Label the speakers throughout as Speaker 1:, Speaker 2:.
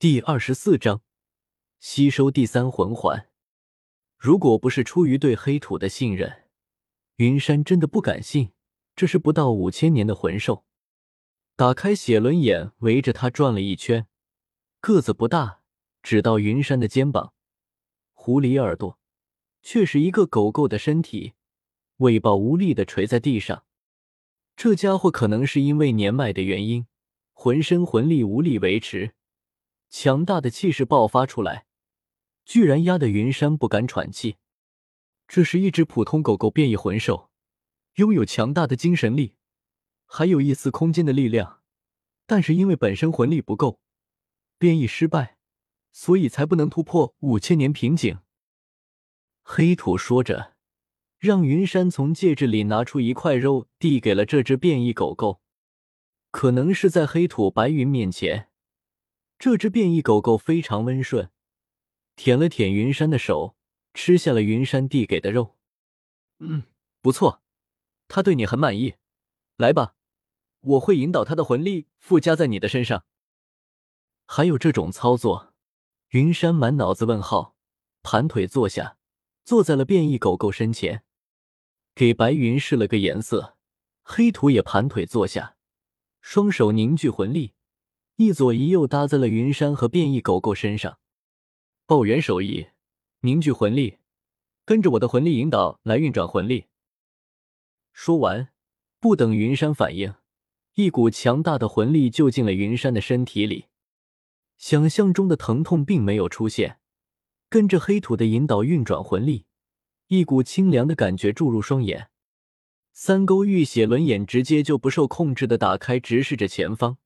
Speaker 1: 第二十四章，吸收第三魂环。如果不是出于对黑土的信任，云山真的不敢信这是不到五千年的魂兽。打开血轮眼，围着他转了一圈，个子不大，只到云山的肩膀。狐狸耳朵，却是一个狗狗的身体，尾巴无力的垂在地上。这家伙可能是因为年迈的原因，浑身魂力无力维持。强大的气势爆发出来，居然压得云山不敢喘气。这是一只普通狗狗变异魂兽，拥有强大的精神力，还有一丝空间的力量，但是因为本身魂力不够，变异失败，所以才不能突破五千年瓶颈。黑土说着，让云山从戒指里拿出一块肉，递给了这只变异狗狗。可能是在黑土白云面前。这只变异狗狗非常温顺，舔了舔云山的手，吃下了云山递给的肉。嗯，不错，他对你很满意。来吧，我会引导他的魂力附加在你的身上。还有这种操作？云山满脑子问号，盘腿坐下，坐在了变异狗狗身前，给白云试了个颜色。黑土也盘腿坐下，双手凝聚魂力。一左一右搭在了云山和变异狗狗身上，爆元手艺，凝聚魂力，跟着我的魂力引导来运转魂力。说完，不等云山反应，一股强大的魂力就进了云山的身体里。想象中的疼痛并没有出现，跟着黑土的引导运转魂力，一股清凉的感觉注入双眼，三勾玉血轮眼直接就不受控制的打开，直视着前方。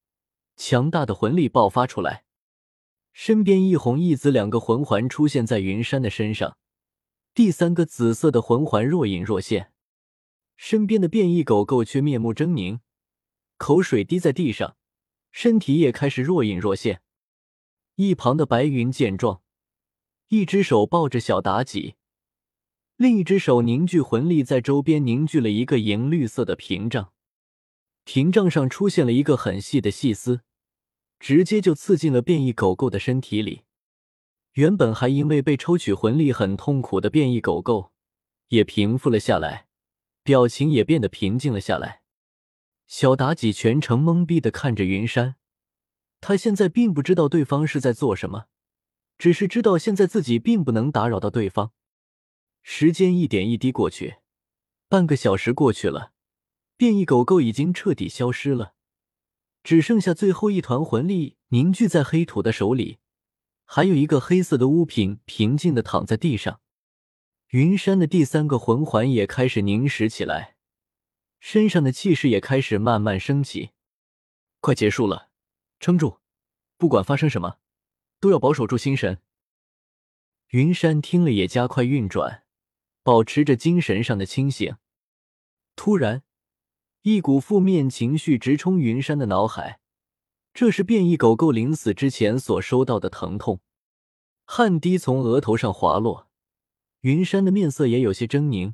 Speaker 1: 强大的魂力爆发出来，身边一红一紫两个魂环出现在云山的身上，第三个紫色的魂环若隐若现。身边的变异狗狗却面目狰狞，口水滴在地上，身体也开始若隐若现。一旁的白云见状，一只手抱着小妲己，另一只手凝聚魂力，在周边凝聚了一个银绿色的屏障。屏障上出现了一个很细的细丝，直接就刺进了变异狗狗的身体里。原本还因为被抽取魂力很痛苦的变异狗狗，也平复了下来，表情也变得平静了下来。小妲己全程懵逼的看着云山，他现在并不知道对方是在做什么，只是知道现在自己并不能打扰到对方。时间一点一滴过去，半个小时过去了。变异狗狗已经彻底消失了，只剩下最后一团魂力凝聚在黑土的手里，还有一个黑色的物品平静的躺在地上。云山的第三个魂环也开始凝实起来，身上的气势也开始慢慢升起。快结束了，撑住！不管发生什么，都要保守住心神。云山听了也加快运转，保持着精神上的清醒。突然。一股负面情绪直冲云山的脑海，这是变异狗狗临死之前所收到的疼痛，汗滴从额头上滑落，云山的面色也有些狰狞。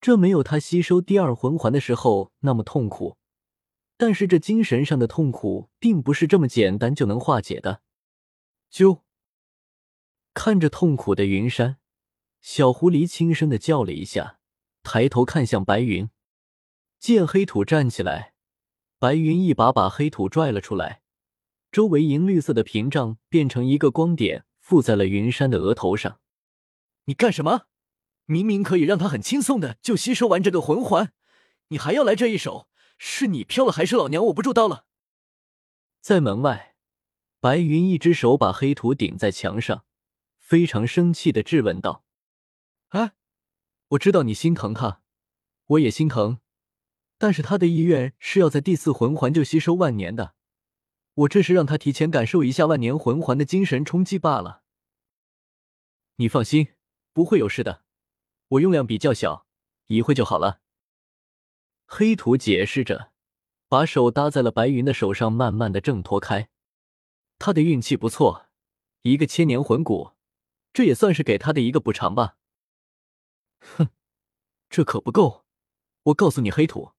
Speaker 1: 这没有他吸收第二魂环的时候那么痛苦，但是这精神上的痛苦并不是这么简单就能化解的。啾看着痛苦的云山，小狐狸轻声的叫了一下，抬头看向白云。见黑土站起来，白云一把把黑土拽了出来，周围银绿色的屏障变成一个光点，附在了云山的额头上。你干什么？明明可以让他很轻松的就吸收完这个魂环，你还要来这一手？是你飘了，还是老娘握不住刀了？在门外，白云一只手把黑土顶在墙上，非常生气的质问道：“哎，我知道你心疼他，我也心疼。”但是他的意愿是要在第四魂环就吸收万年的，我这是让他提前感受一下万年魂环的精神冲击罢了。你放心，不会有事的，我用量比较小，一会就好了。黑土解释着，把手搭在了白云的手上，慢慢的挣脱开。他的运气不错，一个千年魂骨，这也算是给他的一个补偿吧。哼，这可不够，我告诉你，黑土。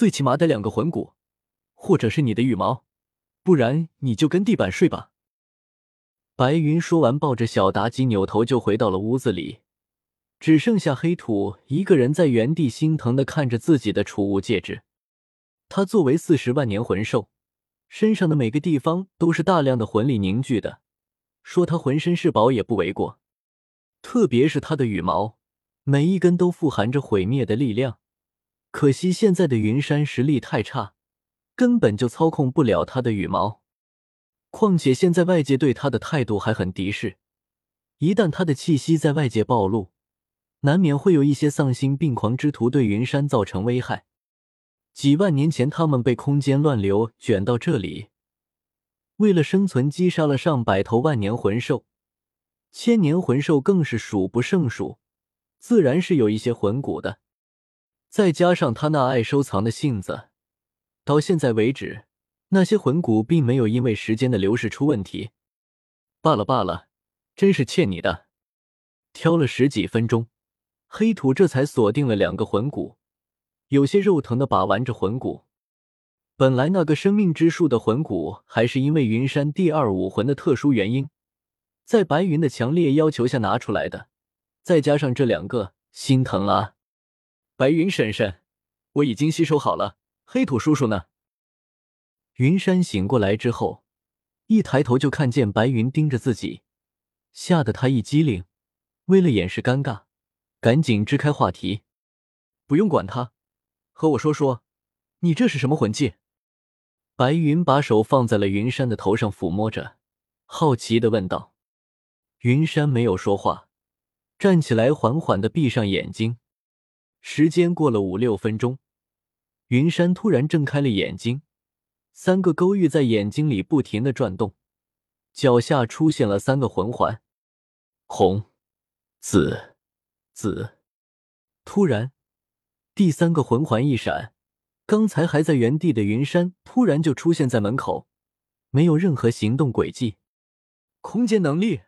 Speaker 1: 最起码得两个魂骨，或者是你的羽毛，不然你就跟地板睡吧。白云说完，抱着小妲己扭头就回到了屋子里，只剩下黑土一个人在原地心疼的看着自己的储物戒指。他作为四十万年魂兽，身上的每个地方都是大量的魂力凝聚的，说他浑身是宝也不为过。特别是他的羽毛，每一根都富含着毁灭的力量。可惜现在的云山实力太差，根本就操控不了他的羽毛。况且现在外界对他的态度还很敌视，一旦他的气息在外界暴露，难免会有一些丧心病狂之徒对云山造成危害。几万年前，他们被空间乱流卷到这里，为了生存，击杀了上百头万年魂兽，千年魂兽更是数不胜数，自然是有一些魂骨的。再加上他那爱收藏的性子，到现在为止。那些魂骨并没有因为时间的流逝出问题，罢了罢了，真是欠你的。挑了十几分钟，黑土这才锁定了两个魂骨，有些肉疼的把玩着魂骨。本来那个生命之树的魂骨，还是因为云山第二武魂的特殊原因，在白云的强烈要求下拿出来的，再加上这两个，心疼啊！白云婶婶，我已经吸收好了，黑土叔叔呢？云山醒过来之后，一抬头就看见白云盯着自己，吓得他一激灵。为了掩饰尴尬，赶紧支开话题：“不用管他，和我说说，你这是什么魂技？”白云把手放在了云山的头上抚摸着，好奇的问道。云山没有说话，站起来缓缓的闭上眼睛。时间过了五六分钟，云山突然睁开了眼睛。三个勾玉在眼睛里不停的转动，脚下出现了三个魂环，红、紫、紫。突然，第三个魂环一闪，刚才还在原地的云山突然就出现在门口，没有任何行动轨迹。空间能力？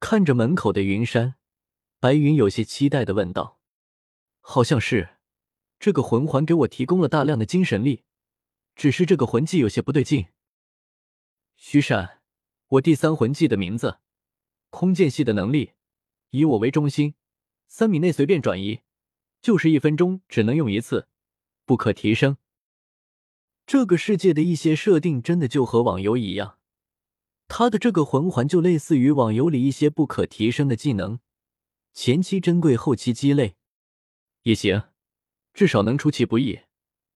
Speaker 1: 看着门口的云山，白云有些期待的问道：“好像是，这个魂环给我提供了大量的精神力。”只是这个魂技有些不对劲。徐闪，我第三魂技的名字，空间系的能力，以我为中心，三米内随便转移，就是一分钟只能用一次，不可提升。这个世界的一些设定真的就和网游一样，他的这个魂环就类似于网游里一些不可提升的技能，前期珍贵，后期鸡肋，也行，至少能出其不意。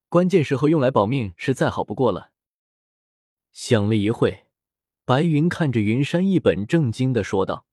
Speaker 1: 关键时候用来保命是再好不过了。想了一会，白云看着云山，一本正经的说道。